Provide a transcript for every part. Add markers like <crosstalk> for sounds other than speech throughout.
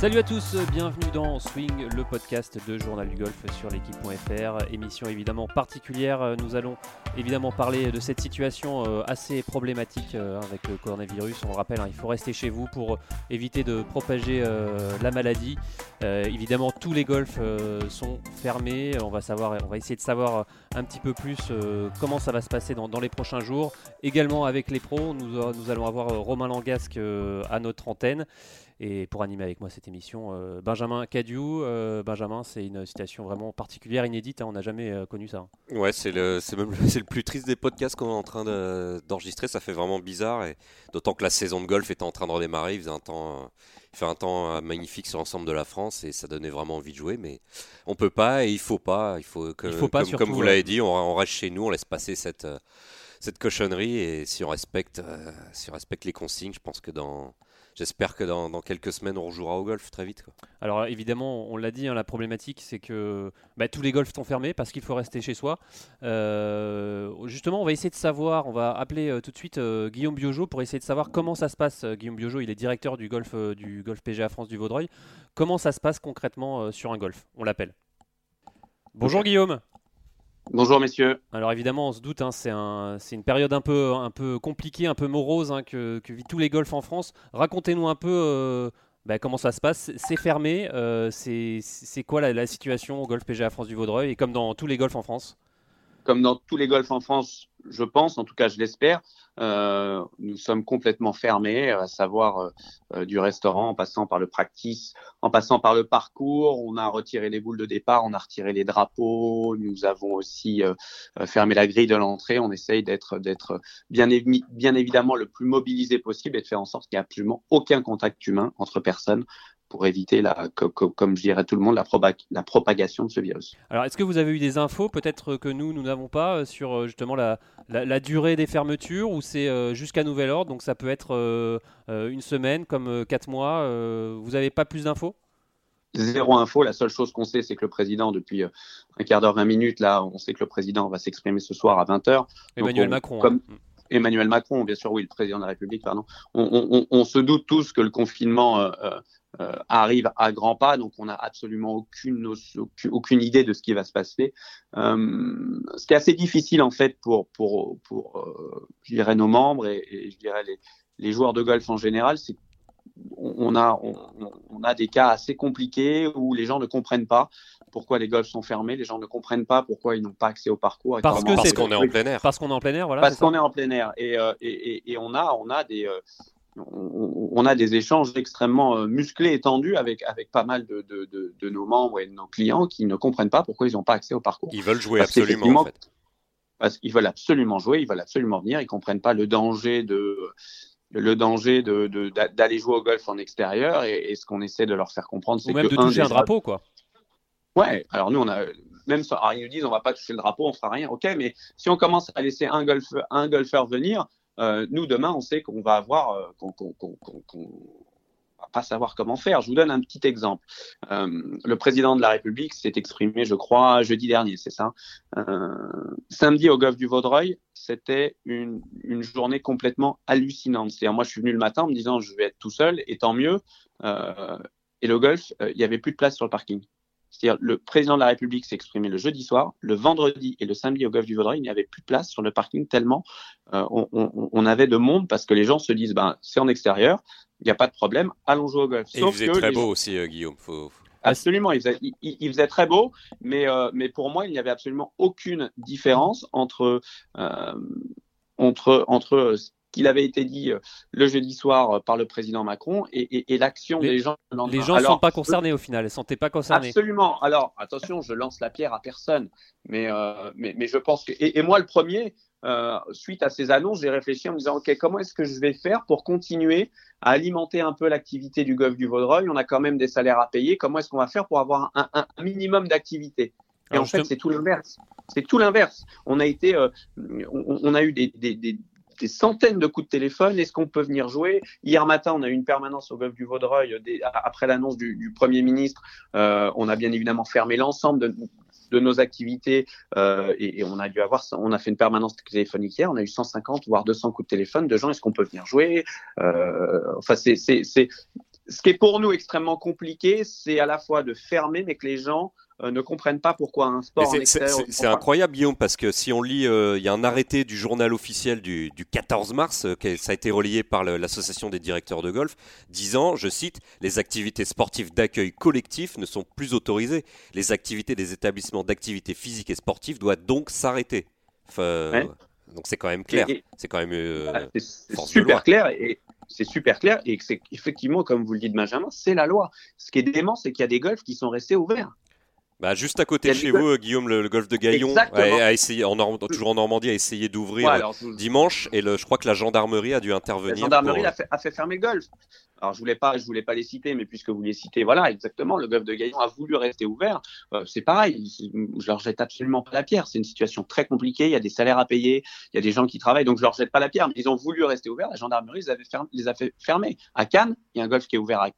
Salut à tous, bienvenue dans Swing, le podcast de Journal du Golf sur l'équipe.fr. Émission évidemment particulière, nous allons évidemment parler de cette situation euh, assez problématique euh, avec le coronavirus. On le rappelle, hein, il faut rester chez vous pour éviter de propager euh, la maladie. évidemment, tous les golfs sont fermés. On va, savoir, on va essayer de savoir un petit peu plus comment ça va se passer dans, les prochains jours. Également avec les pros, nous, nous allons avoir Romain Langasque à notre antenne. Et pour animer avec moi cette émission, euh, Benjamin Cadieu. Euh, Benjamin, c'est une situation vraiment particulière, inédite. Hein, on n'a jamais euh, connu ça. Hein. Ouais, c'est le, c'est même <laughs> c'est le plus triste des podcasts qu'on est en train d'enregistrer. Ça fait vraiment bizarre. Et d'autant que la saison de golf était en train de redémarrer. Il faisait un temps, il fait un temps magnifique sur l'ensemble de la France et ça donnait vraiment envie de jouer. Mais on peut pas et il faut pas. Il faut que, faut pas, comme, comme vous l'avez dit, on, on, reste chez nous, on laisse passer cette cette cochonnerie et si on respecte, si on respecte les consignes, je pense que dans j'espère que dans, quelques semaines, on rejouera au golf très vite. Alors évidemment, on l'a dit, hein, la problématique, c'est que bah, tous les golfs sont fermés parce qu'il faut rester chez soi. Euh, justement, on va essayer de savoir, on va appeler euh, tout de suite euh, Guillaume Biojo pour essayer de savoir comment ça se passe. Guillaume Biojo, il est directeur du golf, du golf PGA France du Vaudreuil. Comment ça se passe concrètement sur un golf? On l'appelle. Bonjour Guillaume. Bonjour messieurs. Alors évidemment, on se doute, hein, c'est une période un peu, un peu compliquée, un peu morose hein, que, vit tous les golfs en France. Racontez-nous un peu euh, bah, comment ça se passe. C'est fermé, euh, c'est quoi la, situation au golf PGA France du Vaudreuil et comme dans tous les golfs en France? Comme dans tous les golfs en France, je pense, en tout cas je l'espère, euh, nous sommes complètement fermés, à savoir euh, euh, du restaurant en passant par le practice, en passant par le parcours. On a retiré les boules de départ, on a retiré les drapeaux, nous avons aussi fermé la grille de l'entrée. On essaye d'être d'être bien, bien évidemment le plus mobilisé possible et de faire en sorte qu'il n'y ait absolument aucun contact humain entre personnes pour éviter, la, comme je dirais tout le monde, la, la propagation de ce virus. Alors, est-ce que vous avez eu des infos, peut-être que nous, nous n'avons pas, euh, sur euh, justement la, la, durée des fermetures, ou c'est euh, jusqu'à nouvel ordre, donc ça peut être une semaine comme quatre mois Vous n'avez pas plus d'infos? Zéro info. La seule chose qu'on sait, c'est que le président, depuis un quart d'heure, 20 minutes, là, on sait que le président va s'exprimer ce soir à 20h. Emmanuel Macron. Hein. Mm. Emmanuel Macron, bien sûr, oui, le président de la République, pardon. On, se doute tous que le confinement euh, arrive à grands pas, donc on n'a absolument aucune, aucune idée de ce qui va se passer. Euh, ce qui est assez difficile en fait pour, pour, pour euh, je dirais nos membres et, je dirais les, les, joueurs de golf en général, c'est on a, on, a des cas assez compliqués où les gens ne comprennent pas pourquoi les golfs sont fermés, les gens ne comprennent pas pourquoi ils n'ont pas accès au parcours. Parce que c'est qu'on est en plein air. Parce qu'on est en plein air, voilà. Parce qu'on est en plein air et, et, et, on a, on a des, on, a des échanges extrêmement euh, musclés et tendus avec, avec pas mal de, de, nos membres et de nos clients qui ne comprennent pas pourquoi ils n'ont pas accès au parcours. Ils veulent jouer absolument. En fait. Parce qu'ils veulent absolument jouer, ils veulent absolument venir, ils ne comprennent pas le danger de le danger d'aller jouer au golf en extérieur et, ce qu'on essaie de leur faire comprendre, c'est que même de toucher un drapeau, quoi. Ouais, alors nous, on a, même ils nous disent on va pas toucher le drapeau, on fera rien. Ok, mais si on commence à laisser un, golf, un golfeur venir, euh, nous, demain, on sait qu'on va avoir, euh, qu'on va pas savoir comment faire. Je vous donne un petit exemple. Euh, le président de la République s'est exprimé, je crois, jeudi dernier, c'est ça. samedi au golf du Vaudreuil, c'était une, une, journée complètement hallucinante. C'est-à-dire, moi, je suis venu le matin en me disant, je vais être tout seul, et tant mieux. et le golf, il n'y avait plus de place sur le parking. C'est-à-dire, le président de la République s'est exprimé le jeudi soir, le vendredi et le samedi au golf du Vaudreuil, il n'y avait plus de place sur le parking tellement euh, on, avait de monde parce que les gens se disent, ben, c'est en extérieur, il n'y a pas de problème, allons jouer au golf. Et il faisait très beau aussi, euh, Guillaume. Absolument, il faisait, très beau, mais, euh, mais pour moi, il n'y avait absolument aucune différence entre, entre, entre qu'il avait été dit euh, le jeudi soir euh, par le président Macron et, l'action des gens. Les gens ne sont pas concernés au final, ils ne pas concernés? Absolument. Alors attention, je lance la pierre à personne, mais, euh, mais, je pense que. Et, moi, le premier, suite à ces annonces, j'ai réfléchi en me disant ok, comment est-ce que je vais faire pour continuer à alimenter un peu l'activité du golf du Vaudreuil? On a quand même des salaires à payer. Comment est-ce qu'on va faire pour avoir un, minimum d'activité? Et en fait, c'est tout l'inverse. C'est tout l'inverse. On a été, on, a eu des, des centaines de coups de téléphone. Est-ce qu'on peut venir jouer? Hier matin, on a eu une permanence au golf du Vaudreuil après l'annonce du, Premier ministre. Euh, on a bien évidemment fermé l'ensemble de, nos activités euh, et, on a dû avoir, on a fait une permanence téléphonique hier. On a eu 150 voire 200 coups de téléphone de gens. Est-ce qu'on peut venir jouer? Euh, Enfin, c'est ce qui est pour nous extrêmement compliqué, c'est à la fois de fermer, mais que les gens ne comprennent pas pourquoi un sport C'est incroyable, Guillaume, parce que si on lit, euh, il y a un arrêté du journal officiel du, 14 mars, euh, ça a été relayé par l'association des directeurs de golf, disant, je cite, les activités sportives d'accueil collectif ne sont plus autorisées. Les activités des établissements d'activité physique et sportive doivent donc s'arrêter. Donc c'est quand même clair. C'est quand même super clair et c'est super clair et c'est effectivement, comme vous le dites Benjamin, c'est la loi. Ce qui est dément, c'est qu'il y a des golfs qui sont restés ouverts. Bah, juste à côté de chez vous, Guillaume, le, golf de Gaillon, a, essayé, en toujours en Normandie, a essayé d'ouvrir dimanche. Et le, je crois que la gendarmerie a dû intervenir. La gendarmerie a, fait, a, fait, fermer le golf. Alors, je voulais pas, je voulais pas les citer, mais puisque vous les citez, voilà, exactement, le golf de Gaillon a voulu rester ouvert. Euh, c'est pareil, je leur jette absolument pas la pierre. C'est une situation très compliquée. Il y a des salaires à payer, il y a des gens qui travaillent, donc je leur jette pas la pierre. Mais ils ont voulu rester ouverts. La gendarmerie les, avait les a fait fermer. À Cannes, il y a un golf qui est ouvert à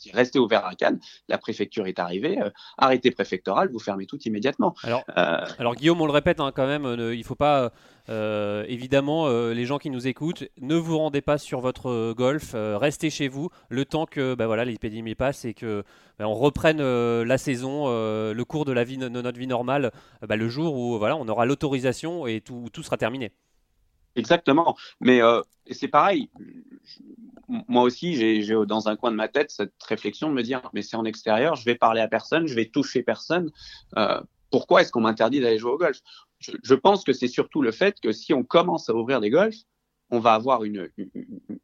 qui restait ouvert à Cannes. La préfecture est arrivée. Euh, arrêté préfectoral, vous fermez tout immédiatement. Alors, euh, alors Guillaume, on le répète hein, quand même, il ne faut pas. Euh, évidemment, les gens qui nous écoutent, ne vous rendez pas sur votre golf, restez chez vous le temps que bah, voilà, l'épidémie passe et que bah, on reprenne la saison, le cours de, la vie, de notre vie normale, bah, le jour où voilà, on aura l'autorisation et tout, tout sera terminé. Exactement. Mais c'est pareil moi aussi, j'ai dans un coin de ma tête cette réflexion de me dire, mais c'est en extérieur, je vais parler à personne, je vais toucher personne. Euh, pourquoi est-ce qu'on m'interdit d'aller jouer au golf? Je, pense que c'est surtout le fait que si on commence à ouvrir des golfs, on va avoir une,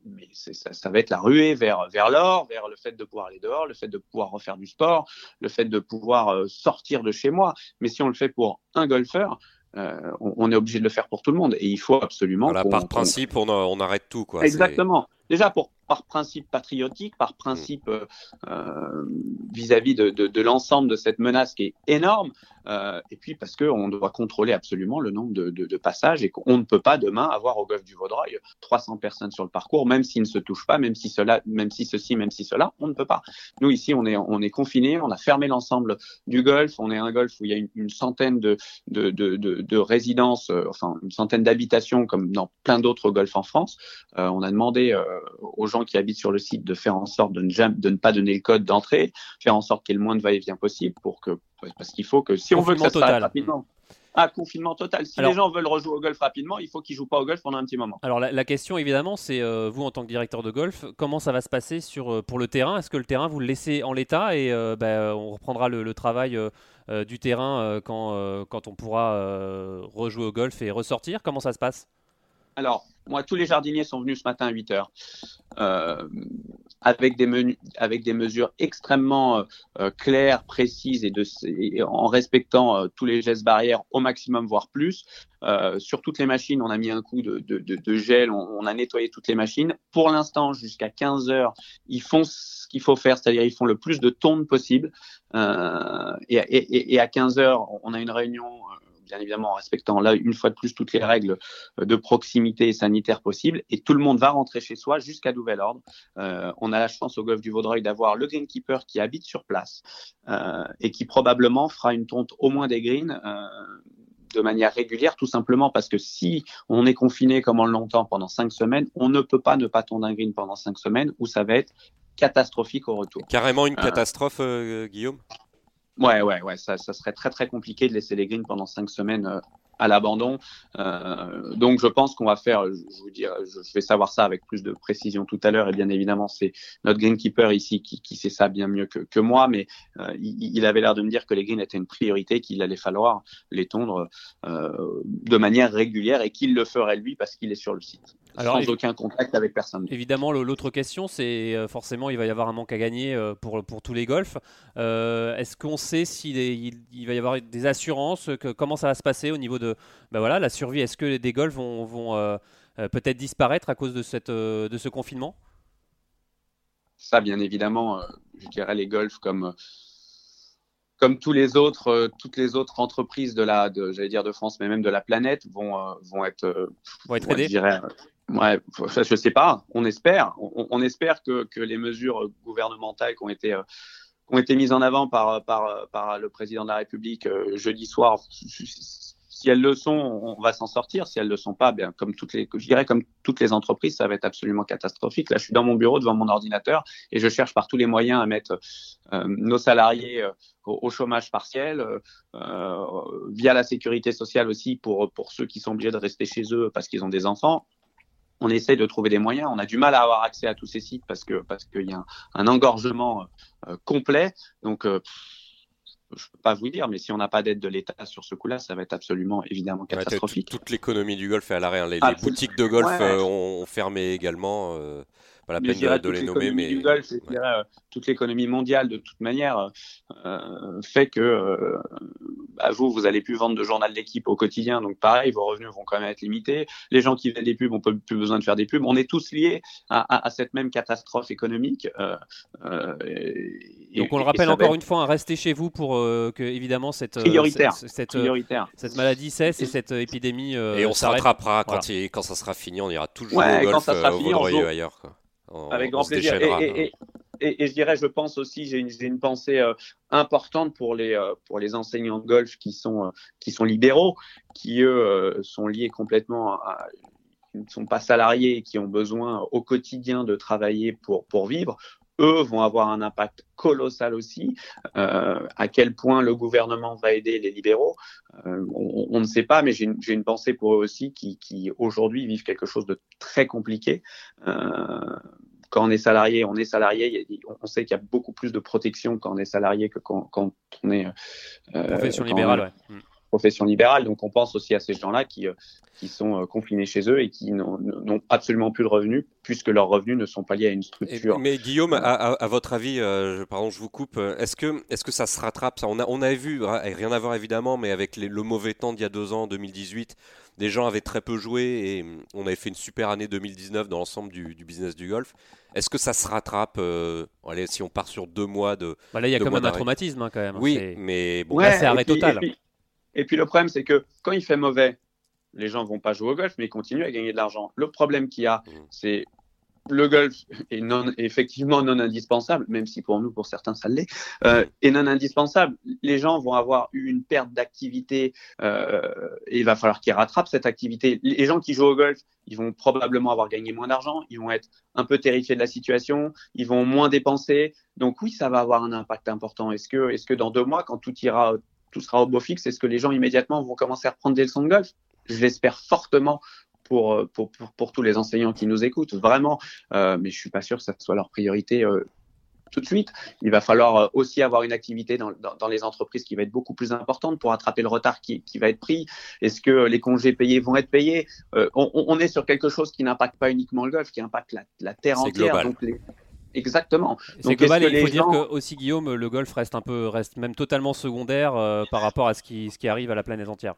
mais ça, ça, va être la ruée vers vers l'or, vers le fait de pouvoir aller dehors, le fait de pouvoir refaire du sport, le fait de pouvoir euh, sortir de chez moi. Mais si on le fait pour un golfeur, euh, on, est obligé de le faire pour tout le monde et il faut absolument. Voilà, par principe, on, on, arrête tout. Quoi. Exactement. Déjà pour par principe patriotique, par principe euh, euh, vis-à-vis de, l'ensemble de cette menace qui est énorme, euh, et puis parce qu'on doit contrôler absolument le nombre de, passages et qu'on ne peut pas demain avoir au golfe du Vaudreuil 300 personnes sur le parcours, même s'ils ne se touchent pas, même si cela, même si ceci, même si cela, on ne peut pas. Nous ici, on est on confinés, on a fermé l'ensemble du golfe, on est un golfe où il y a une, centaine de, résidences, enfin une centaine d'habitations comme dans plein d'autres golfs en France. on a demandé aux gens qui habitent sur le site de faire en sorte de ne, de ne pas donner le code d'entrée, faire en sorte qu'il y ait le moins de va-et-vient possible pour que, parce qu'il faut que si on veut que ça se rapidement. Ah, confinement total. Si les gens veulent rejouer au golf rapidement, il faut qu'ils jouent pas au golf pendant un petit moment. Alors la, question évidemment, c'est euh, vous en tant que directeur de golf, comment ça va se passer sur euh, pour le terrain? Est-ce que le terrain vous le laissez en l'état et euh, ben, on reprendra le, travail du terrain quand, quand on pourra rejouer au golf et ressortir? Comment ça se passe? Alors, moi, tous les jardiniers sont venus ce matin à 8 heures euh, avec, des mesures extrêmement euh, euh, claires, précises et, en respectant tous les gestes barrières au maximum, voire plus. sur toutes les machines, on a mis un coup de, gel, on, a nettoyé toutes les machines. Pour l'instant, jusqu'à 15 heures, ils font ce qu'il faut faire, c'est-à-dire ils font le plus de tonnes possible. Et, à 15 heures, on a une réunion bien évidemment en respectant là une fois de plus toutes les règles euh, de proximité sanitaire possibles. Et tout le monde va rentrer chez soi jusqu'à nouvel ordre. Euh, on a la chance au golfe du Vaudreuil d'avoir le greenkeeper qui habite sur place euh, et qui probablement fera une tonte au moins des greens. de manière régulière, tout simplement parce que si on est confiné comme on l'entend pendant cinq semaines, on ne peut pas ne pas tondre un green pendant cinq semaines où ça va être catastrophique au retour. Carrément une catastrophe, Guillaume? Ouais, ouais, ouais, ça, ça, serait très très compliqué de laisser les greens pendant cinq semaines euh, à l'abandon. Euh, donc je pense qu'on va faire, je vous dire, je, vais savoir ça avec plus de précision tout à l'heure. Et bien évidemment, c'est notre greenkeeper ici qui, sait ça bien mieux que, moi, mais euh, il, avait l'air de me dire que les greens étaient une priorité, qu'il allait falloir les tondre de manière régulière et qu'il le ferait lui parce qu'il est sur le site sans aucun contact avec personne. Évidemment, l'autre question, c'est euh, forcément, il va y avoir un manque à gagner euh, pour, pour tous les golfs. Euh, est-ce qu'on sait s'il il, va y avoir des assurances que, Comment ça va se passer au niveau de ben voilà, la survie? Est-ce que des golfs vont, vont peut-être disparaître à cause de, cette, de ce confinement? Ça, bien évidemment, je dirais les golfs comme comme tous les autres, toutes les autres entreprises de la, j'allais dire de France, mais même de la planète, vont, vont être, vont être aidées. Ouais, je sais pas. On espère. On, espère que, que, les mesures gouvernementales qui ont été euh, qui ont été mises en avant par, par, le président de la République euh, jeudi soir si elles le sont, on va s'en sortir. Si elles le sont pas, bien comme toutes les, je dirais comme toutes les entreprises, ça va être absolument catastrophique. Là, je suis dans mon bureau devant mon ordinateur et je cherche par tous les moyens à mettre euh, nos salariés au, chômage partiel, via la sécurité sociale aussi pour pour ceux qui sont obligés de rester chez eux parce qu'ils ont des enfants on essaye de trouver des moyens. On a du mal à avoir accès à tous ces sites parce que parce qu'il y a un, engorgement complet. Donc je ne peux pas vous dire, mais si on n'a pas d'aide de l'État sur ce coup-là, ça va être absolument évidemment catastrophique. toute l'économie du golf est à l'arrêt. Hein. Les, ah, boutiques de golf euh, ont, fermé également. Euh, pas la peine de, les nommer, mais golf, euh, toute l'économie mondiale de toute manière fait que bah, vous, vous allez plus vendre de journal d'équipe au quotidien, donc pareil, vos revenus vont quand même être limités. Les gens qui vendent des pubs ont plus besoin de faire des pubs. On est tous liés à, cette même catastrophe économique. donc on le rappelle encore une fois, hein, restez chez vous pour que évidemment cette prioritaire, cette, cette, maladie cesse et cette épidémie. et on s'attrapera quand, quand ça sera fini, on ira toujours au golf, quand ça sera fini, ailleurs. Quoi. Avec grand plaisir. Et, et, je dirais, je pense aussi, j'ai une, une, pensée euh, importante pour les, euh, pour les enseignants de golf qui sont, euh, qui sont libéraux, qui eux sont liés complètement à, qui ne sont pas salariés et qui ont besoin au quotidien de travailler pour, pour vivre eux vont avoir un impact colossal aussi. Euh, à quel point le gouvernement va aider les libéraux, euh, on, on, ne sait pas, mais j'ai une, une, pensée pour eux aussi qui, qui aujourd'hui vivent quelque chose de très compliqué. Euh, quand on est salarié, on est salarié. On sait qu'il y a beaucoup plus de protection quand on est salarié que quand, quand on est euh, profession libérale. Ouais. Profession libérale. Donc on pense aussi à ces gens-là qui, euh, qui sont euh, confinés chez eux et qui n'ont absolument plus de revenus puisque leurs revenus ne sont pas liés à une structure. mais Guillaume, à, votre avis, euh, pardon, je vous coupe, est-ce que, est que ça se rattrape ça? On, a, on avait vu, rien à voir évidemment, mais avec le mauvais temps d'il y a deux ans, 2018, des gens avaient très peu joué et hum, on avait fait une super année 2019 dans l'ensemble du, business du golf. Est-ce que ça se rattrape allez, si on part sur deux mois de. Bah là, il y a comme un traumatisme hein, quand même. Hein, oui, mais bon, là, c'est arrêt total. Et puis le problème, c'est que quand il fait mauvais, les gens vont pas jouer au golf, mais ils continuent à gagner de l'argent. Le problème qu'il y a, mmh. c'est le golf est non, effectivement non indispensable, même si pour nous, pour certains, ça l'est, euh, est non indispensable. Les gens vont avoir eu une perte d'activité euh, et il va falloir qu'ils rattrapent cette activité. Les gens qui jouent au golf, ils vont probablement avoir gagné moins d'argent, ils vont être un peu terrifiés de la situation, ils vont moins dépenser. Donc oui, ça va avoir un impact important. Est-ce que, est-ce que dans deux mois, quand tout ira tout sera au beau fixe, est-ce que les gens immédiatement vont commencer à reprendre des leçons de golf Je l'espère fortement pour, euh, pour, pour, pour, tous les enseignants qui nous écoutent, vraiment. Euh, mais je suis pas sûr que ça soit leur priorité euh, tout de suite. Il va falloir aussi avoir une activité dans, dans, dans, les entreprises qui va être beaucoup plus importante pour attraper le retard qui, qui va être pris. Est-ce que les congés payés vont être payés? Euh, on, on, est sur quelque chose qui n'impacte pas uniquement le golf, qui impacte la, la terre entière. Donc les, Exactement. C'est global et il faut dire que aussi Guillaume, le golf reste un peu, reste même totalement secondaire euh, par rapport à ce qui, ce qui arrive à la planète entière.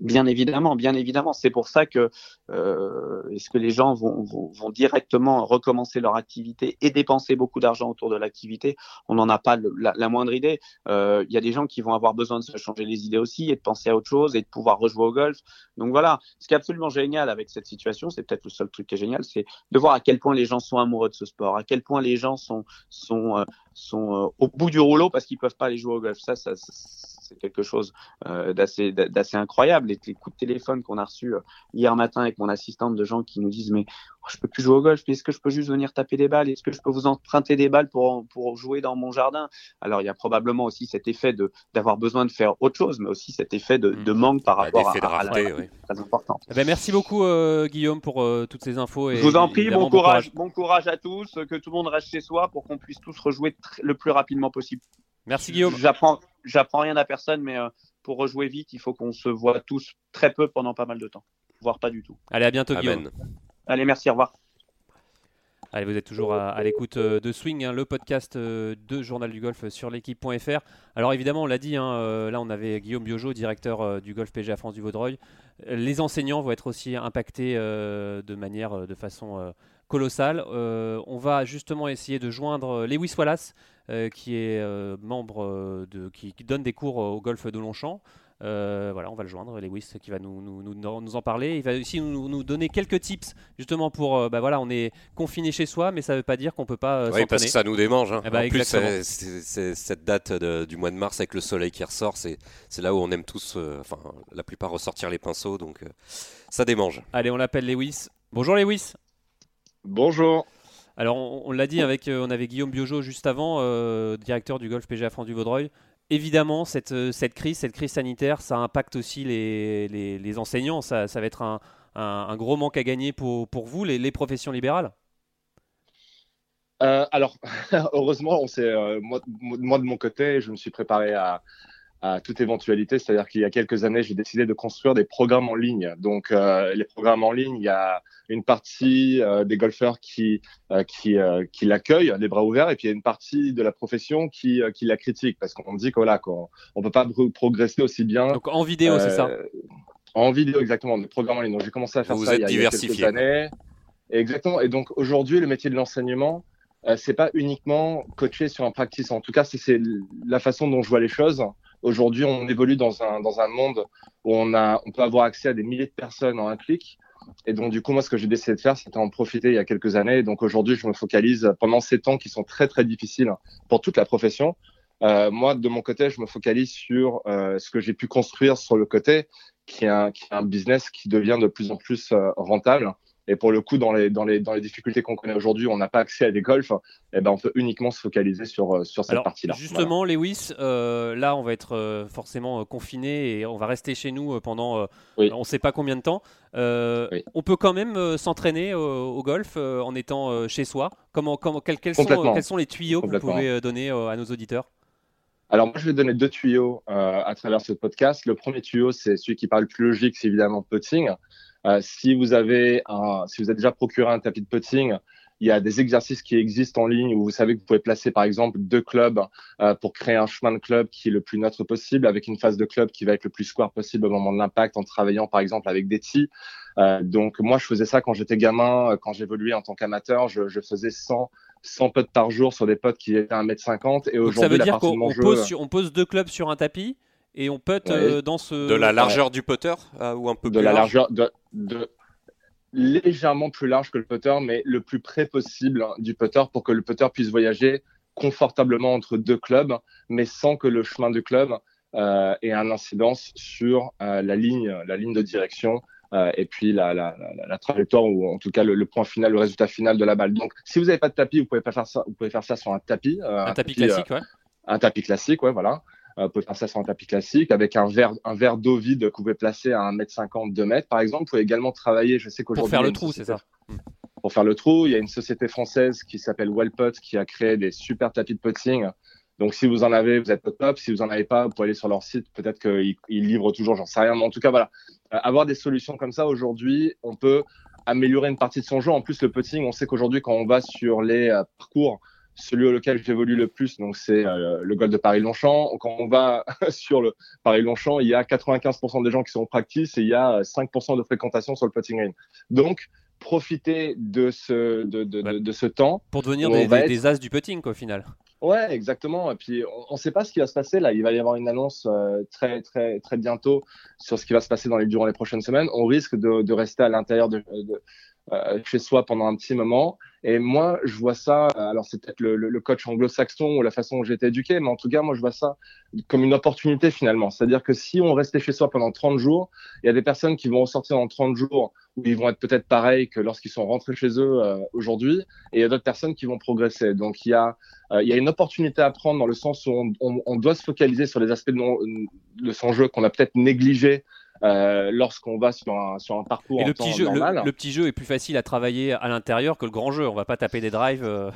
Bien évidemment, bien évidemment. C'est pour ça que euh, est-ce que les gens vont, vont, vont, directement recommencer leur activité et dépenser beaucoup d'argent autour de l'activité? On n'en a pas la, moindre idée. Euh, il y a des gens qui vont avoir besoin de se changer les idées aussi et de penser à autre chose et de pouvoir rejouer au golf. Donc voilà, ce qui est absolument génial avec cette situation, c'est peut-être le seul truc qui est génial, c'est de voir à quel point les gens sont amoureux de ce sport, à quel point les gens sont sont euh, sont euh, au bout du rouleau parce qu'ils peuvent pas aller jouer au golf. Ça, ça, ça c'est quelque chose euh, d'assez d'assez incroyable. Les, les, coups de téléphone qu'on a reçus euh, hier matin avec mon assistante de gens qui nous disent mais oh, je peux plus jouer au golf, est-ce que je peux juste venir taper des balles? Est-ce que je peux vous emprunter des balles pour pour jouer dans mon jardin? Alors il y a probablement aussi cet effet de d'avoir besoin de faire autre chose, mais aussi cet effet de, de mmh. manque par rapport à, à, la oui. très important. Eh ben, merci beaucoup euh, Guillaume pour euh, toutes ces infos. Et, je vous en prie, bon courage, bon courage à tous, que tout le monde reste chez soi pour qu'on puisse tous rejouer le plus rapidement possible. Merci Guillaume. J'apprends j'apprends rien à personne, mais euh, pour rejouer vite, il faut qu'on se voit tous très peu pendant pas mal de temps, voire pas du tout. Allez, à bientôt, Guillaume. Allez, merci, au revoir. Allez, vous êtes toujours à, l'écoute euh, de Swing, hein, le podcast euh, de Journal du Golf sur l'équipe.fr. Alors évidemment, on l'a dit, hein, là on avait Guillaume Biojo, directeur du Golf PGA France du Vaudreuil. Les enseignants vont être aussi impactés de manière, de façon colossale. on va justement essayer de joindre Lewis Wallace, euh, qui est euh, membre euh, de, qui, donne des cours au golf de Longchamp. voilà, on va le joindre, Lewis, qui va nous, nous, nous, en parler. Il va aussi nous, donner quelques tips, justement pour, bah voilà, on est confiné chez soi, mais ça ne veut pas dire qu'on peut pas. oui, parce que ça nous démange. Hein. Eh ben, en plus, cette date du mois de mars avec le soleil qui ressort, c'est là où on aime tous, enfin, la plupart ressortir les pinceaux, donc ça démange. Allez, on l'appelle Lewis. Bonjour Lewis. Bonjour. Alors, on, l'a dit avec, euh, on avait Guillaume Biojo juste avant, euh, directeur du Golf PGA France du Vaudreuil. Évidemment, cette, euh, cette crise, cette crise sanitaire, ça impacte aussi les, les, enseignants. Ça, va être un, gros manque à gagner pour, vous, les, professions libérales? alors, <laughs> heureusement, moi, moi, de mon côté, je me suis préparé à, à toute éventualité. C'est-à-dire qu'il y a quelques années, j'ai décidé de construire des programmes en ligne. Donc, euh, les programmes en ligne, il y a une partie euh, des golfeurs qui euh, qui, qui l'accueillent les bras ouverts, et puis il y a une partie de la profession qui qui la critique parce qu'on dit qu'on voilà, qu'on on peut pas progresser aussi bien. Donc en vidéo, c'est ça? En vidéo, exactement. Des programmes en ligne. Donc j'ai commencé à faire ça il y, a, quelques années. Exactement. Et donc aujourd'hui, le métier de l'enseignement, c'est pas uniquement coacher sur un practice. En tout cas, c'est la façon dont je vois les choses. Aujourd'hui, on évolue dans un, dans un monde où on, a, on peut avoir accès à des milliers de personnes en un clic. Et donc, du coup, moi, ce que j'ai décidé de faire, c'était en profiter il y a quelques années. Donc, aujourd'hui, je me focalise pendant ces temps qui sont très, très difficiles pour toute la profession. Euh, moi, de mon côté, je me focalise sur euh, ce que j'ai pu construire sur le côté, qui est un, qui est un business qui devient de plus en plus euh, rentable. Et pour le coup, dans les, dans les, dans les difficultés qu'on connaît aujourd'hui, on n'a pas accès à des golfs, et eh ben on peut uniquement se focaliser sur, euh, sur cette partie-là. Justement, Lewis, euh, là, on va être euh, forcément confiné et on va rester chez nous pendant on ne sait pas combien de temps. On peut quand même s'entraîner au golf en étant chez soi. Comment, comment, quels, quels, sont, quels, sont, les tuyaux que vous pouvez donner à nos auditeurs? Alors moi, je vais donner deux tuyaux à travers ce podcast. Le premier tuyau, c'est celui qui parle plus logique, c'est évidemment putting. Euh, si vous avez un, si vous avez déjà procuré un tapis de putting, il y a des exercices qui existent en ligne où vous savez que vous pouvez placer par exemple deux clubs euh, pour créer un chemin de club qui est le plus neutre possible avec une phase de club qui va être le plus square possible au moment de l'impact en travaillant par exemple avec des tis. Euh, donc moi je faisais ça quand j'étais gamin, quand j'évoluais en tant qu'amateur, je, je, faisais 100 100 putts par jour sur des potes qui étaient à 1m50 et aujourd'hui ça veut dire qu'on pose, on pose deux clubs sur un tapis? Et on peut euh, dans ce. De la largeur du putter euh, ou un peu de plus la large largeur de, légèrement plus large que le putter, mais le plus près possible hein, du putter pour que le putter puisse voyager confortablement entre deux clubs, mais sans que le chemin du club euh, ait un incidence sur euh, la ligne, la ligne de direction. et puis la, la, la, trajectoire ou en tout cas le, point final, le résultat final de la balle. Donc, si vous n'avez pas de tapis, vous pouvez pas faire ça. Vous pouvez faire ça sur un tapis. un, tapis, classique, ouais. Un tapis classique, ouais, voilà. Euh, vous pouvez faire ça sur un tapis classique avec un verre, un verre d'eau vide que vous pouvez placer à 1m50, 2m par exemple. Vous pouvez également travailler, je sais qu'aujourd'hui. Pour faire le trou, c'est ça hmm. Pour faire le trou, il y a une société française qui s'appelle Wellpot qui a créé des super tapis de putting. Donc si vous en avez, vous êtes au top. Si vous en avez pas, vous pouvez aller sur leur site. Peut-être qu'ils livrent toujours, j'en sais rien. Mais en tout cas, voilà. Euh, avoir des solutions comme ça aujourd'hui, on peut améliorer une partie de son jeu. En plus, le putting, on sait qu'aujourd'hui, quand on va sur les euh, parcours celui auquel j'évolue le plus, donc c'est euh, le golf de Paris-Longchamp. Quand on va <laughs> sur le Paris-Longchamp, il y a 95% des gens qui sont en practice et il y a 5% de fréquentation sur le putting green. Donc, profiter de ce, de, de, de, ce temps. Pour devenir des, des, as du putting, au final. Ouais, exactement. Et puis, on ne sait pas ce qui va se passer là. Il va y avoir une annonce euh, très, très, très bientôt sur ce qui va se passer dans les, durant les prochaines semaines. On risque de, rester à l'intérieur de, euh, chez soi pendant un petit moment. Et moi, je vois ça, euh, alors c'est peut-être le, coach anglo-saxon ou la façon dont j'ai été éduqué, mais en tout cas, moi, je vois ça comme une opportunité finalement. C'est-à-dire que si on restait chez soi pendant 30 jours, il y a des personnes qui vont ressortir dans 30 jours où ils vont être peut-être pareils que lorsqu'ils sont rentrés chez eux euh, aujourd'hui, et il y a d'autres personnes qui vont progresser. Donc, il y, a, il y a une opportunité à prendre dans le sens où on, doit se focaliser sur les aspects de, de son jeu qu'on a peut-être négligé euh, lorsqu'on va sur un, sur un parcours Et le petit jeu, Le, petit jeu est plus facile à travailler à l'intérieur que le grand jeu. On va pas taper des drives. Euh.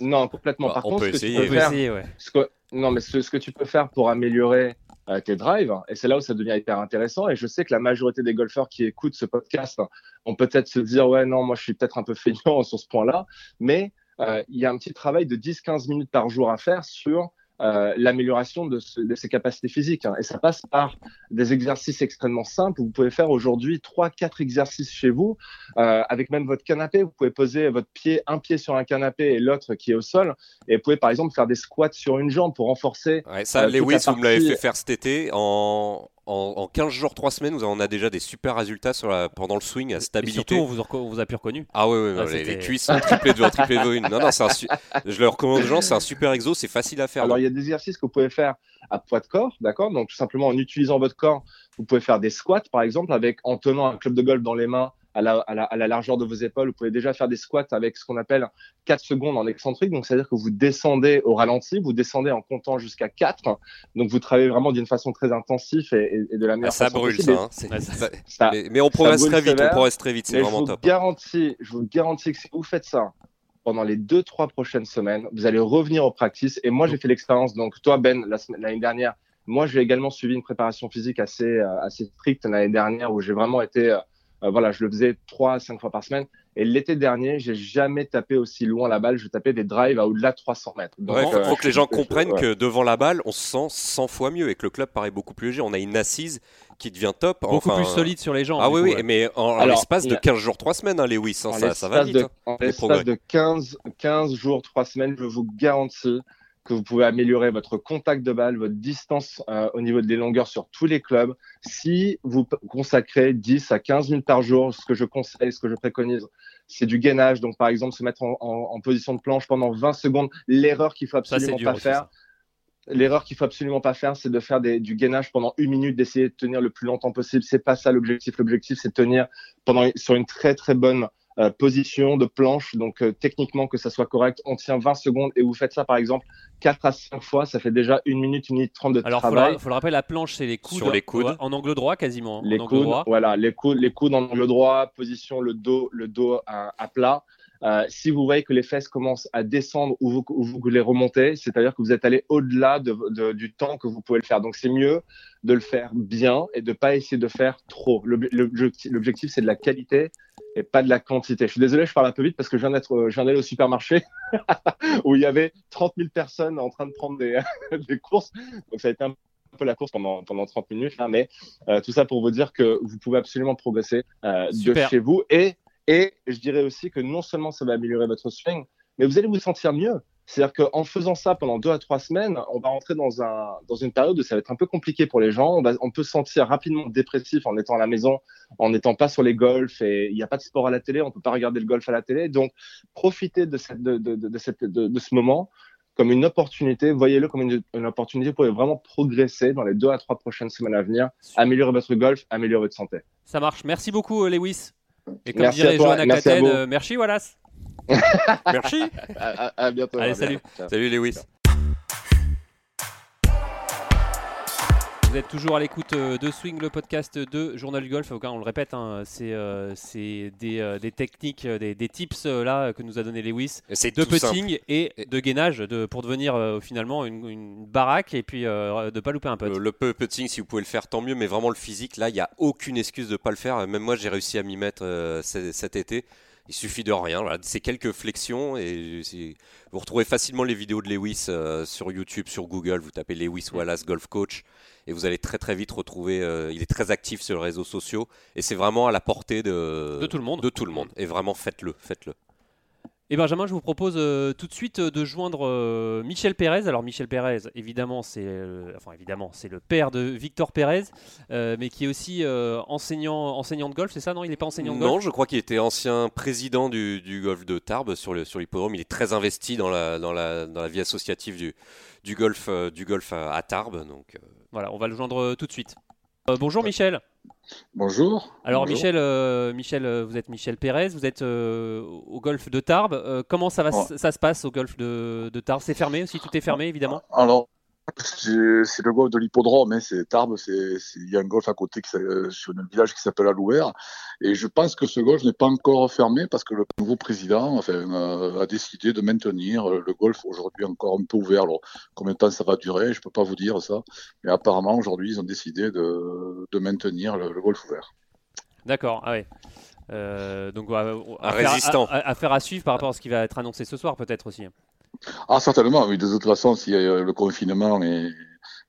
Non, complètement. Bah, Par contre, ce que tu peux faire, non, mais ce, que tu peux faire pour améliorer euh, tes drives, et c'est là où ça devient hyper intéressant. Et je sais que la majorité des golfeurs qui écoutent ce podcast vont peut-être se dire, ouais, non, moi je suis peut-être un peu feignant <laughs> sur ce point-là, mais il y a un petit travail de 10-15 minutes par jour à faire sur euh, l'amélioration de, ses capacités physiques. Hein. Et ça passe par des exercices extrêmement simples. Vous pouvez faire aujourd'hui trois, quatre exercices chez vous, euh, avec même votre canapé. Vous pouvez poser votre pied, un pied sur un canapé et l'autre qui est au sol. Et vous pouvez par exemple faire des squats sur une jambe pour renforcer. Ouais, ça, euh, Lewis, vous me l'avez fait faire cet été en, en, 15 jours, 3 semaines, on a déjà des super résultats sur la, pendant le swing à stabilité. Et surtout, on vous, a, on vous a plus reconnu. Ah oui, oui, Ah, les, les cuisses sont triplées de triplées de une. Non, non, c'est un su- je le recommande aux gens, c'est un super exo, c'est facile à faire. Alors, il y a des exercices que vous pouvez faire à poids de corps, d'accord? Donc, tout simplement en utilisant votre corps, vous pouvez faire des squats, par exemple, avec en tenant un club de golf dans les mains à la, à la- à la largeur de vos épaules. Vous pouvez déjà faire des squats avec ce qu'on appelle 4 secondes en excentrique. Donc, c'est-à-dire que vous descendez au ralenti, vous descendez en comptant jusqu'à 4. Donc, vous travaillez vraiment d'une façon très intensive et, de la Ah, meilleure ça façon brûle, possible. ça. hein, ça- ça- <laughs> Ça- mais, mais on progresse très vite, on progresse très vite, c'est Mais je vraiment vous top. garantis, je vous garantis que si vous faites ça pendant les deux, trois prochaines semaines, vous allez revenir au practice. Et moi, j'ai fait l'expérience. Donc, toi, Ben, l'année dernière, moi, j'ai également suivi une préparation physique assez, euh, assez stricte l'année dernière où j'ai vraiment été, euh, voilà, je le faisais trois à cinq fois par semaine. Et l'été dernier, j'ai jamais tapé aussi loin la balle. Je tapais des drives à au-delà de 300 mètres. Donc, Ouais, faut, euh, faut que les gens comprennent ouais. que devant la balle, on se sent 100 fois mieux et que le club paraît beaucoup plus léger. On a une assise qui devient top. Beaucoup enfin, plus solide sur les jambes. Ah oui, coup, oui, ouais. mais en, l'espace il de a- 15 jours, 3 semaines, hein, Lewis, hein, ça, ça va vite. de- hein. En l'espace de 15, 15 jours, 3 semaines, je vous garantis que vous pouvez améliorer votre contact de balle, votre distance euh, au niveau des longueurs sur tous les clubs. Si vous consacrez 10 à 15 minutes par jour, ce que je conseille, ce que je préconise, c'est du gainage. Donc, par exemple, se mettre en, en- en position de planche pendant 20 secondes. L'erreur qu'il faut Ça, absolument dur pas faire, ça. L'erreur qu'il faut absolument pas faire, c'est de faire des- du gainage pendant une minute, d'essayer de tenir le plus longtemps possible. C'est pas ça l'objectif. L'objectif, c'est de tenir pendant sur une très très bonne euh, position de planche. Donc euh, techniquement que ça soit correct, on tient 20 secondes et vous faites ça par exemple 4 à 5 fois, ça fait déjà une minute, une minute 30 de Alors, faut travail. le, faut le rappeler, la planche, c'est les coudes, Sur les coudes. en angle droit quasiment. hein, les en angle coudes, droit. voilà, les coudes, les coudes en angle droit, position le dos, le dos à, à plat. Euh, si vous voyez que les fesses commencent à descendre ou vous, ou vous les remontez, c'est-à-dire que vous êtes allé au-delà de, de- du temps que vous pouvez le faire. Donc c'est mieux de le faire bien et de pas essayer de faire trop. L'ob- L'objectif, c'est de la qualité et pas de la quantité. Je suis désolé, je parle un peu vite parce que je viens d'être, euh, je viens d'aller au supermarché <laughs> où il y avait 30 000 personnes en train de prendre des, <laughs> des courses. Donc ça a été un peu la course pendant, pendant 30 minutes, là, mais euh, tout ça pour vous dire que vous pouvez absolument progresser euh, de chez vous. Et, et je dirais aussi que non seulement ça va améliorer votre swing, mais vous allez vous sentir mieux. C'est-à-dire qu'en faisant ça pendant deux à trois semaines, on va rentrer dans, un, dans une période où ça va être un peu compliqué pour les gens. On, va, on peut se sentir rapidement dépressif en étant à la maison, en n'étant pas sur les golfs et il n'y a pas de sport à la télé, on peut pas regarder le golf à la télé. Donc, profitez de, cette, de, de, de, cette, de, de ce moment comme une opportunité, voyez-le comme une, une opportunité pour vraiment progresser dans les deux à trois prochaines semaines à venir, améliorer votre golf, améliorer votre santé. Ça marche. Merci beaucoup, euh, Lewis. Et comme Merci dirait Johanna merci euh, merci Wallace. <laughs> Merci. À, à- à bientôt. Allez, À bientôt. salut. Ciao. Salut Lewis. Vous êtes toujours à l'écoute euh, de Swing, le podcast de Journal du Golf. On le répète, hein, c'est euh, c'est des, euh, des techniques, des, des tips euh, là que nous a donné Lewis de simple. putting et de gainage de, pour devenir finalement une, une baraque et puis de pas louper un putt. Le peu putting, si vous pouvez le faire, tant mieux. Mais vraiment, le physique, là, il n'y a aucune excuse de ne pas le faire. Même moi, j'ai réussi à m'y mettre cet été. Il suffit de rien. Voilà. C'est quelques flexions. Et vous retrouvez facilement les vidéos de Lewis euh, sur YouTube, sur Google. Vous tapez Lewis Wallace Golf Coach. Et vous allez très très vite retrouver. euh, il est très actif sur les réseaux sociaux. Et c'est vraiment à la portée de, De tout le monde. De tout le monde. Et vraiment, faites-le. Faites-le. Et Benjamin, je vous propose euh, tout de suite euh, de joindre euh, Michel Pérez. Alors Michel Pérez, évidemment, c'est enfin évidemment, c'est le père de Victor Pérez, mais qui est aussi enseignant enseignant de golf, c'est ça Non, il n'est pas enseignant de golf? Non, je crois qu'il était ancien président du, du golf de Tarbes sur le sur l'hippodrome. Il est très investi dans la dans la dans la vie associative du du golf du golf à, à Tarbes. Donc Voilà, on va le joindre tout de suite. Bonjour Michel. Bonjour. Alors Bonjour. Michel, euh, Michel, euh, vous êtes Michel Pérez, vous êtes euh, au golf de Tarbes. Euh, comment ça va, Ouais. ça se passe au golf de, de Tarbes? C'est fermé aussi, tout est fermé évidemment? Alors, c'est le golf de l'hippodrome, hein, c'est Tarbes, il y a un golf à côté qui, s'a- sur un village qui s'appelle Alouer. Et je pense que ce golf n'est pas encore fermé parce que le nouveau président enfin, euh, a décidé de maintenir le golf aujourd'hui encore un peu ouvert. Alors, combien de temps ça va durer, je peux pas vous dire ça. Mais apparemment, aujourd'hui, ils ont décidé de, de maintenir le, le golf ouvert. D'accord, ah ouais. Euh, donc à- à- affaire à suivre par rapport à ce qui va être annoncé ce soir peut-être aussi. Ah, certainement, oui. De toute façon, si euh, le confinement est,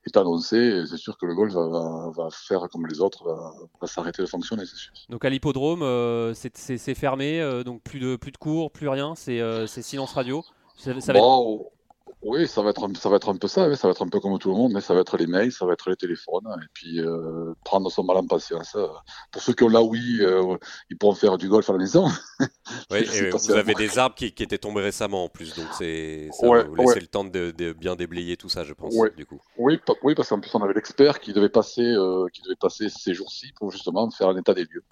est annoncé, c'est sûr que le golf va, va- va faire comme les autres, va, va s'arrêter de fonctionner, c'est sûr. Donc à l'hippodrome, euh, c'est- fermé, euh, donc plus de plus de cours, plus rien, c'est euh, silence radio. Ça, ça va être- Bon, Oui, ça va être un, ça va être un peu ça, ça va être un peu comme tout le monde, mais ça va être les mails, ça va être les téléphones, et puis euh, prendre son mal en patience. Euh. Pour ceux qui ont la oui, euh, ils pourront faire du golf à la maison. Oui, <laughs> et vous avez des arbres qui, étaient tombés récemment en plus, donc c'est ça vous laisser le temps de, bien déblayer tout ça, je pense. Du coup. Oui, oui, parce qu'en plus on avait l'expert qui devait passer, qui devait passer ces jours-ci pour justement faire un état des lieux.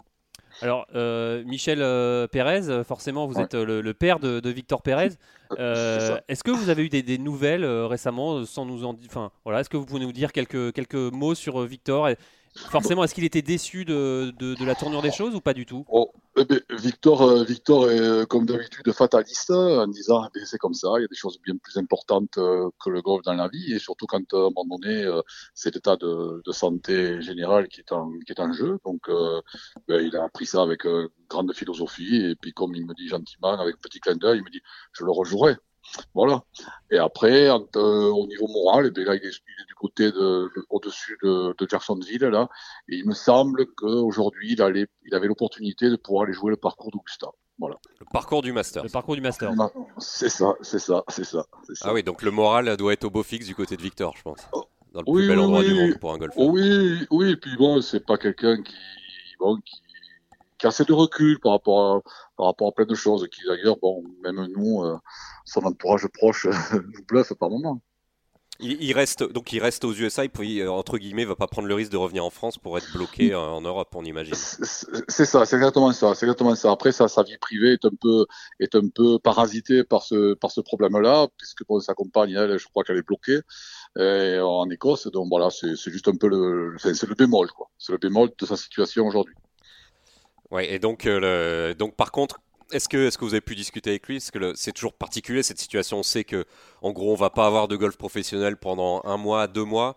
Alors, euh, Michel euh, Pérez, forcément, vous êtes euh, le, père de, Victor Pérez. <laughs> Est-ce que vous avez eu des, nouvelles récemment, sans nous en dire, enfin, voilà, est-ce que vous pouvez nous dire quelques quelques mots sur Victor Forcément, est-ce qu'il était déçu de, de, la tournure des choses ou pas du tout? Oh, eh Victor, euh, Victor est euh, comme d'habitude fataliste en disant eh c'est comme ça, il y a des choses bien plus importantes euh, que le golf dans la vie et surtout quand à un moment donné c'est l'état de, santé générale qui est en, jeu. Donc ben, il a pris ça avec grande philosophie et puis comme il me dit gentiment avec petit clin d'œil, il me dit je le rejouerai. Voilà. Et après, euh, au niveau moral, et eh là, il est, du côté de, au-dessus de, Jacksonville, là. Et il me semble qu'aujourd'hui, il, allait, il avait l'opportunité de pouvoir aller jouer le parcours d'Augusta. Voilà. Le parcours du Master. Le parcours du Master. C'est ça, c'est ça, c'est ça, Ah oui, donc le moral doit être au beau fixe du côté de Victor, je pense. Oh. Dans le plus bel endroit du monde pour un golfeur. Oui, oui, et puis bon, c'est pas quelqu'un qui, bon, qui qui a assez de recul par rapport à, par rapport à plein de choses, qui d'ailleurs, bon, même nous, euh, son entourage proche <laughs> nous bluffe par moment. Il, reste donc il reste aux USA, il euh, entre guillemets, va pas prendre le risque de revenir en France pour être bloqué en Europe, on imagine. C'est ça, c'est exactement ça, c'est exactement ça. Après, sa, sa vie privée est un peu est un peu parasitée par ce par ce problème-là, puisque sa compagne, elle, je crois qu'elle est bloquée euh, en Écosse. Donc voilà, c'est juste un peu le, c'est le bémol quoi. C'est le bémol de sa situation aujourd'hui. Ouais, et donc, euh, donc par contre, est-ce que, est que vous avez pu discuter avec lui? Est-ce que c'est toujours particulier cette situation On sait que, en gros, on va pas avoir de golf professionnel pendant un mois, deux mois.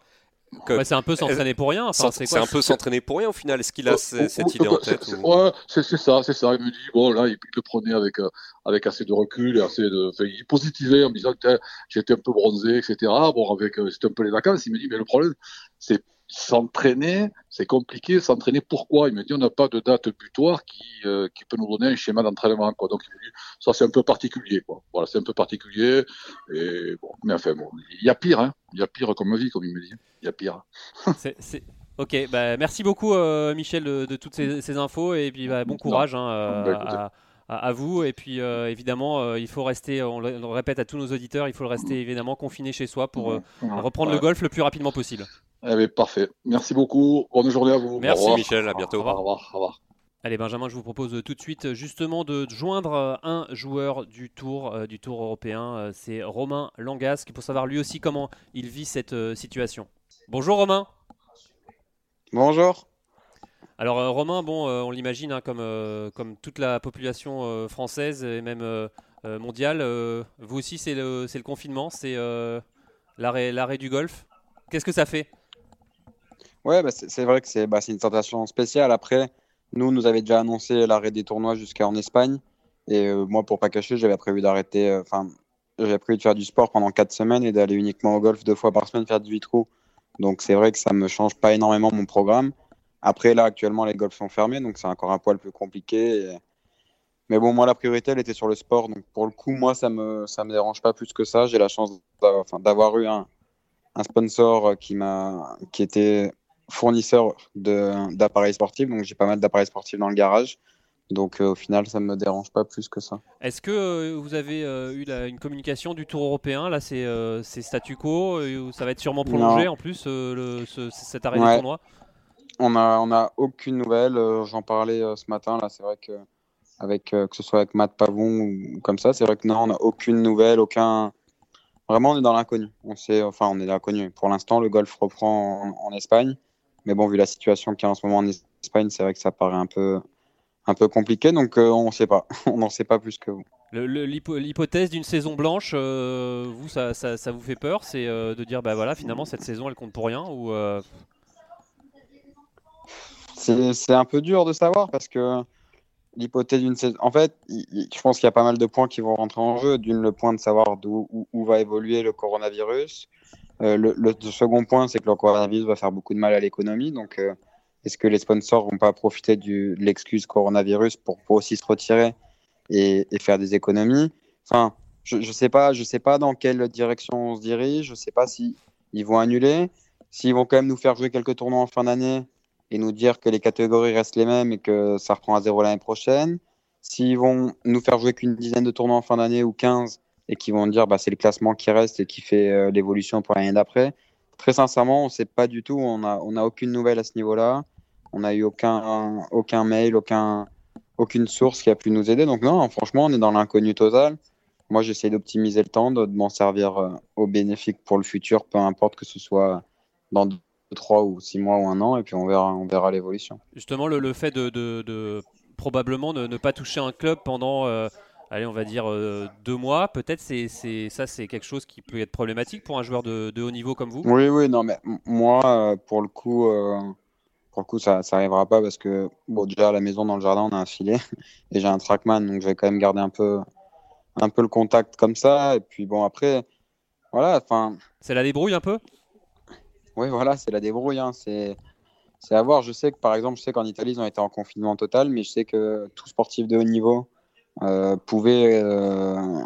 c'est un peu s'entraîner pour rien. c'est un peu s'entraîner pour rien au final. Est-ce qu'il a cette idée en tête Ouais, c'est ça, c'est ça. Il me dit bon là, il le prenait avec euh, avec assez de recul et assez de, enfin, il positivait en me disant que j'étais un peu bronzé, etc. Bon, avec euh, c'était un peu les vacances. Il me dit mais le problème, c'est s'entraîner, c'est compliqué. S'entraîner, pourquoi? Il me dit, on n'a pas de date butoir qui, euh, qui peut nous donner un schéma d'entraînement. Quoi. Donc, il me dit, ça, c'est un peu particulier. Quoi. Voilà, c'est un peu particulier. Et, bon, mais enfin, bon, il y a pire. Hein. Il y a pire comme vie, comme il me dit. Il y a pire. <laughs> c'est, Ok, bah, merci beaucoup, euh, Michel, de, toutes ces, infos. Et puis, bah, bon courage. Hein, euh, bah, à, vous. Et puis évidemment, il faut rester, on le, répète à tous nos auditeurs, il faut le rester évidemment confiné chez soi pour reprendre le golf le plus rapidement possible. Eh bien, parfait. Merci beaucoup. Bonne journée à vous. Merci Michel, à bientôt. Au revoir. Au revoir. Allez Benjamin, je vous propose tout de suite justement de joindre euh, un joueur du Tour, euh, du Tour européen. Euh, c'est Romain Langasque pour savoir lui aussi comment il vit cette situation. Bonjour Romain. Bonjour. Alors Romain, bon, on l'imagine hein, comme, comme toute la population française et même mondiale. vous aussi, c'est le, le, confinement, c'est l'arrêt du golf. Qu'est-ce que ça fait? Ouais, bah, c'est vrai que bah, c'est une sensation spéciale. Après, nous, nous avait déjà annoncé l'arrêt des tournois jusqu'en Espagne. Et euh, moi, pour pas cacher, j'avais prévu d'arrêter. Euh, enfin, j'avais prévu de faire du sport pendant 4 semaines et d'aller uniquement au golf deux fois par semaine faire 18 trous. Donc, c'est vrai que ça me change pas énormément mon programme. Après, là, actuellement, les golfs sont fermés, donc c'est encore un poil plus compliqué. Mais bon, moi, la priorité, elle était sur le sport. Donc, pour le coup, moi, ça me, ça me dérange pas plus que ça. J'ai la chance d'avoir eu un, un sponsor qui m'a, qui était fournisseur d'appareils sportifs, donc j'ai pas mal d'appareils sportifs dans le garage. Donc euh, au final, ça ne me dérange pas plus que ça. Est-ce que euh, vous avez euh, eu une communication du Tour européen? Là, c'est statu quo, ça va être sûrement prolongé en plus, le, cet arrêt ouais. tournoi? On n'a on a aucune nouvelle. J'en parlais ce matin. Là, c'est vrai que avec que ce soit avec Matt Pavon ou comme ça, c'est vrai que non, on n'a aucune nouvelle, aucun. Vraiment, on est dans l'inconnu. On sait, enfin, on est dans l'inconnu. Pour l'instant, le golf reprend en Espagne. Mais bon, vu la situation qu'il y a en ce moment en Espagne, c'est vrai que ça paraît un peu, un peu compliqué. Donc euh, on ne sait pas. <laughs> on n'en sait pas plus que vous. L'hypothèse d'une saison blanche, euh, vous, ça, ça, vous fait peur? C'est euh, de dire, bah voilà, finalement, cette saison, elle compte pour rien ou C'est un peu dur de savoir parce que l'hypothèse d'une saison. En fait, je pense qu'il y a pas mal de points qui vont rentrer en jeu. D'une, le point de savoir d'où où, va évoluer le coronavirus. Euh, le, second point, c'est que le coronavirus va faire beaucoup de mal à l'économie. Donc, euh, est-ce que les sponsors vont pas profiter de l'excuse coronavirus pour, aussi se retirer et, faire des économies? Enfin, je ne sais, pas, je sais pas dans quelle direction on se dirige. Je ne sais pas si ils vont annuler. S'ils vont quand même nous faire jouer quelques tournois en fin d'année et nous dire que les catégories restent les mêmes et que ça reprend à zéro l'année prochaine. S'ils vont nous faire jouer qu'une dizaine de tournois en fin d'année ou 15 et qu'ils vont dire bah, c'est le classement qui reste et qui fait euh, l'évolution pour l'année d'après. Très sincèrement, on ne sait pas du tout. On n'a on a aucune nouvelle à ce niveau-là. On n'a eu aucun, aucun mail, aucun, aucune source qui a pu nous aider. Donc non, franchement, on est dans l'inconnu total. Moi, j'essaie d'optimiser le temps, de, m'en servir euh, au bénéfique pour le futur, peu importe que ce soit dans 2, 3 ou 6 mois ou un an, et puis on verra, on verra l'évolution. Justement, le, le fait de, de, de probablement ne, ne, pas toucher un club pendant, euh, allez, on va dire euh, deux mois, peut-être c'est, c'est ça, c'est quelque chose qui peut être problématique pour un joueur de, de haut niveau comme vous? Oui, oui, non, mais moi, euh, pour le coup, pour le coup, ça, ça arrivera pas parce que bon, déjà à la maison dans le jardin, on a un filet <laughs> et j'ai un trackman, donc je vais quand même garder un peu, un peu le contact comme ça. Et puis bon, après, voilà, enfin. C'est la débrouille un peu? Oui, voilà, c'est la débrouille. Hein. C'est, c'est à voir. Je sais que par exemple, je sais qu'en Italie, ils ont été en confinement total, mais je sais que tout sportif de haut niveau euh, pouvait, euh,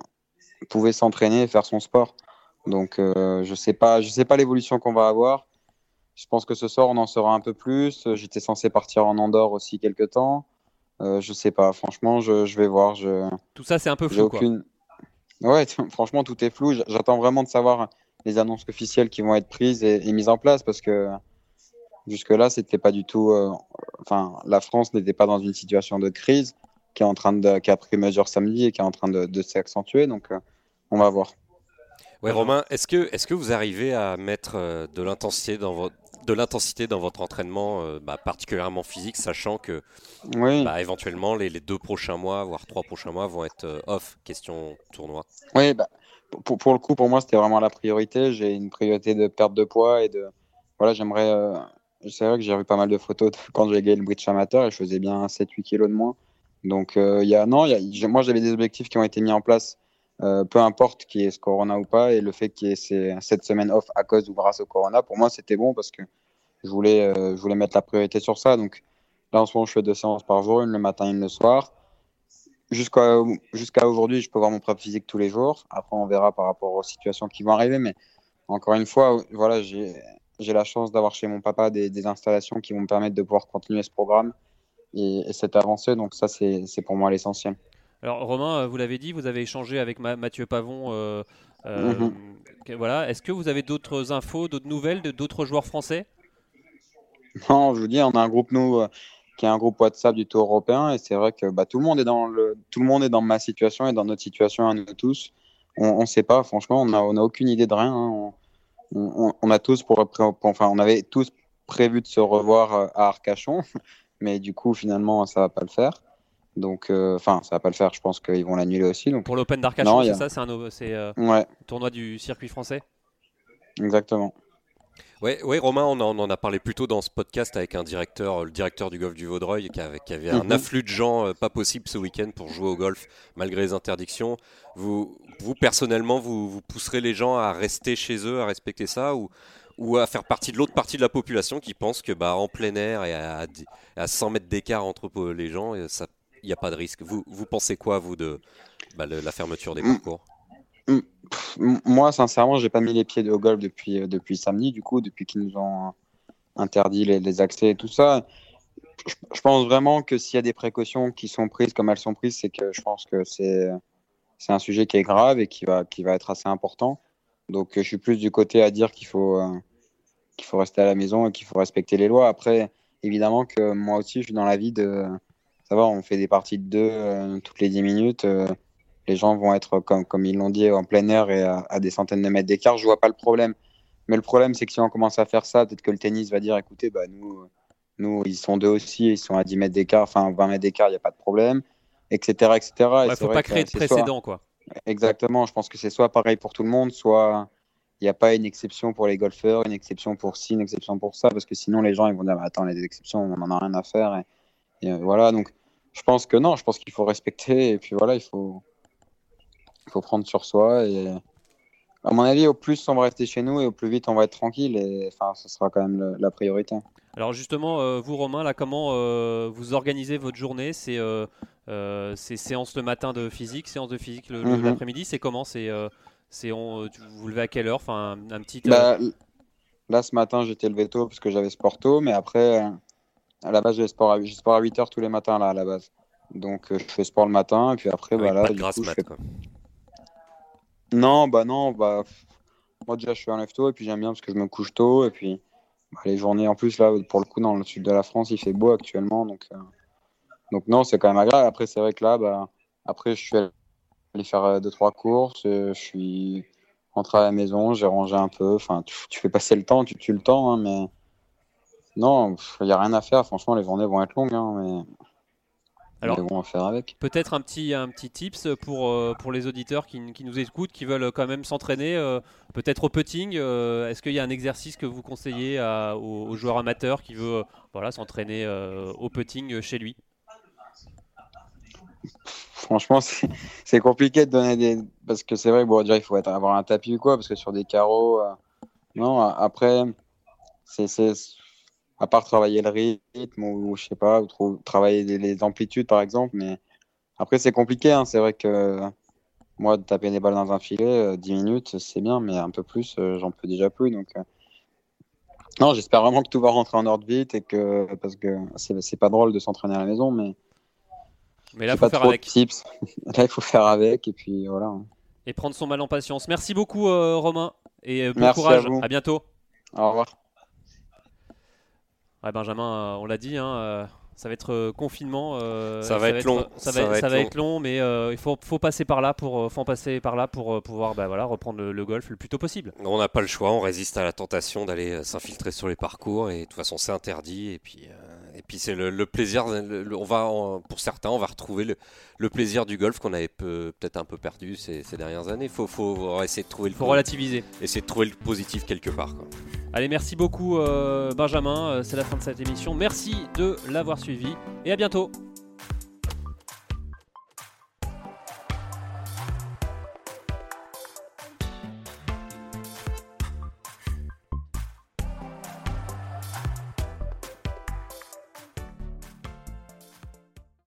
pouvait s'entraîner et faire son sport. Donc, euh, je sais pas, je sais pas l'évolution qu'on va avoir. Je pense que ce soir, on en saura un peu plus. J'étais censé partir en Andorre aussi quelques temps. Euh, je sais pas. Franchement, je, je vais voir. Je... Tout ça, c'est un peu flou. Aucune... Ouais, <laughs> franchement, tout est flou. J'attends vraiment de savoir les annonces officielles qui vont être prises et, et mises en place parce que jusque-là, c'était pas du tout. Euh, enfin, la France n'était pas dans une situation de crise qui est en train de, qui a pris mesure samedi et qui est en train de, de s'accentuer. Donc, euh, on va voir. Ouais, Romain, est-ce que, est-ce que vous arrivez à mettre euh, de l'intensité dans votre de l'intensité dans votre entraînement, euh, bah, particulièrement physique, sachant que oui. bah, éventuellement les, les, deux prochains mois, voire trois prochains mois, vont être euh, off, question tournoi? Oui, bah, pour, pour, le coup, pour moi, c'était vraiment la priorité. J'ai une priorité de perte de poids et de. Voilà, j'aimerais. Euh, c'est vrai que j'ai vu pas mal de photos de <laughs> quand j'ai gagné le bridge amateur et je faisais bien 7-8 kilos de moins. Donc, il y a. Non, y moi, j'avais des objectifs qui ont été mis en place. Euh, peu importe qui est ce corona ou pas, et le fait qu'il y ait cette semaine off à cause ou grâce au corona, pour moi c'était bon parce que je voulais, euh, je voulais mettre la priorité sur ça. Donc là en ce moment je fais deux séances par jour, une le matin et une le soir. Jusqu'à aujourd'hui, je peux voir mon propre physique tous les jours. Après, on verra par rapport aux situations qui vont arriver. Mais encore une fois, voilà, j'ai la chance d'avoir chez mon papa des, des, installations qui vont me permettre de pouvoir continuer ce programme et, et cette avancée. Donc ça, c'est pour moi l'essentiel. Alors Romain, vous l'avez dit, vous avez échangé avec Ma Mathieu Pavon. Euh, euh, mm -hmm. Voilà. Est-ce que vous avez d'autres infos, d'autres nouvelles d'autres joueurs français? Non, je vous dis, on a un groupe nous euh, qui est un groupe WhatsApp du Tour européen et c'est vrai que bah, tout le monde est dans le, tout le monde est dans ma situation et dans notre situation à nous tous. On ne sait pas, franchement, on n'a on a aucune idée de rien. Hein. On, on, on, a tous pour, pour, enfin, on avait tous prévu de se revoir euh, à Arcachon, mais du coup, finalement, ça va pas le faire. Donc, enfin, euh, ça va pas le faire. Je pense qu'ils vont l'annuler aussi. Donc... Pour l'Open d'Arcachon, c'est a... ça C'est un c'est, euh, ouais. tournoi du circuit français? Exactement. Oui, ouais, Romain, on en, on en, a parlé plus tôt dans ce podcast avec un directeur, le directeur du golf du Vaudreuil, qui avait, qui avait un afflux de gens euh, pas possible ce week-end pour jouer au golf malgré les interdictions. Vous, vous personnellement, vous, vous pousserez les gens à rester chez eux, à respecter ça ou, ou à faire partie de l'autre partie de la population qui pense que bah, en plein air et à, à 100 mètres d'écart entre les gens, ça il n'y a pas de risque. Vous, vous pensez quoi, vous, de bah, le, la fermeture des parcours Moi, sincèrement, j'ai pas mis les pieds au golf depuis, euh, depuis samedi, du coup, depuis qu'ils nous ont interdit les, les, accès et tout ça. Je, je pense vraiment que s'il y a des précautions qui sont prises comme elles sont prises, c'est que je pense que c'est c'est un sujet qui est grave et qui va, qui va être assez important. Donc, je suis plus du côté à dire qu'il faut, euh, qu'il faut rester à la maison et qu'il faut respecter les lois. Après, évidemment que moi aussi, je suis dans la vie de ça va, on fait des parties de deux euh, toutes les 10 minutes. Euh, les gens vont être, comme, comme ils l'ont dit, en plein air et à, à des centaines de mètres d'écart. Je vois pas le problème. Mais le problème, c'est que si on commence à faire ça, peut-être que le tennis va dire écoutez, bah, nous, nous, ils sont deux aussi, ils sont à 10 mètres d'écart, enfin 20 mètres d'écart, il n'y a pas de problème, etc. etc. Il ne faut pas créer de précédent. Quoi. Exactement, je pense que c'est soit pareil pour tout le monde, soit il n'y a pas une exception pour les golfeurs, une exception pour ci, une exception pour ça, parce que sinon les gens ils vont dire bah, attends, les exceptions, on n'en a rien à faire. Et, euh, voilà, donc je pense que non, je pense qu'il faut respecter et puis voilà, il faut, il faut prendre sur soi. Et à mon avis, au plus on va rester chez nous et au plus vite on va être tranquille et enfin, ce sera quand même la priorité. Alors justement, euh, vous Romain, là, comment euh, vous organisez votre journée? C'est c'est séance le matin de physique, séance de physique le, Mhm. l'après-midi. C'est comment? C'est c'est on, tu vous levez à quelle heure? Enfin, un, un petit. euh, Bah, là, ce matin, j'étais levé tôt parce que j'avais sport tôt, mais après, euh, à la base, j'ai sport à, j'ai sport à 8 heures tous les matins, là, à la base. Donc, euh, je fais sport le matin, et puis après, Avec bah, là, pas de du grasse coup, je mat, fais- quoi. Non, bah non, bah. Moi, déjà, je suis un lève tôt, et puis j'aime bien parce que je me couche tôt, et puis bah, les journées, en plus, là, pour le coup, dans le sud de la France, il fait beau actuellement, donc, euh, donc non, c'est quand même agréable. Après, c'est vrai que là, bah, après, je suis allé faire euh, deux, trois courses, euh, je suis rentré à la maison, j'ai rangé un peu, enfin, tu, tu fais passer le temps, tu tues le temps, hein, mais non, il n'y a rien à faire, franchement, les journées vont être longues, hein, mais. Alors- mais bon, on va faire avec. Peut-être un petit, un petit tips pour, euh, pour les auditeurs qui, qui nous écoutent, qui veulent quand même s'entraîner, euh, peut-être au putting. euh, Est-ce qu'il y a un exercice que vous conseillez à- aux, aux joueurs amateurs qui veut euh, voilà, s'entraîner au putting chez lui? Franchement, c'est compliqué de donner des. Parce que c'est vrai, bon, déjà, il faut avoir un tapis ou quoi, parce que sur des carreaux. euh, Non, après, c'est. À part travailler le rythme ou, je sais pas, travailler les, amplitudes par exemple, mais après, c'est compliqué. hein, C'est vrai que moi, de taper des balles dans un filet, euh, 10 minutes, c'est bien, mais un peu plus, euh, j'en peux déjà plus. Donc. euh, Non, j'espère vraiment que tout va rentrer en ordre vite et que. Parce que c'est pas drôle de s'entraîner à la maison, mais. Mais là, il faut pas faire trop avec de tips. <laughs> Là, il faut faire avec, et puis voilà. et prendre son mal en patience. Merci beaucoup, euh, Romain, et euh, bon Merci courage. à vous. à bientôt. Au revoir. Ouais, Benjamin, euh, on l'a dit, hein, euh, ça va être confinement. euh, Ça va être long. Ça va, ça va être long, mais euh, il faut, faut passer par là pour, faut en passer par là pour pouvoir bah, voilà, reprendre le, le golf le plus tôt possible. On n'a pas le choix, on résiste à la tentation d'aller s'infiltrer sur les parcours et de toute façon c'est interdit et puis euh, et puis c'est le, le plaisir. le- on va en- pour certains on va retrouver le, le plaisir du golf qu'on avait peu- peut-être un peu perdu ces, ces dernières années. Faut faut essayer de trouver le Il faut relativiser. essayer de trouver le positif quelque part. quoi. Allez, merci beaucoup, euh, Benjamin. Euh, C'est la fin de cette émission. Merci de l'avoir suivi et à bientôt.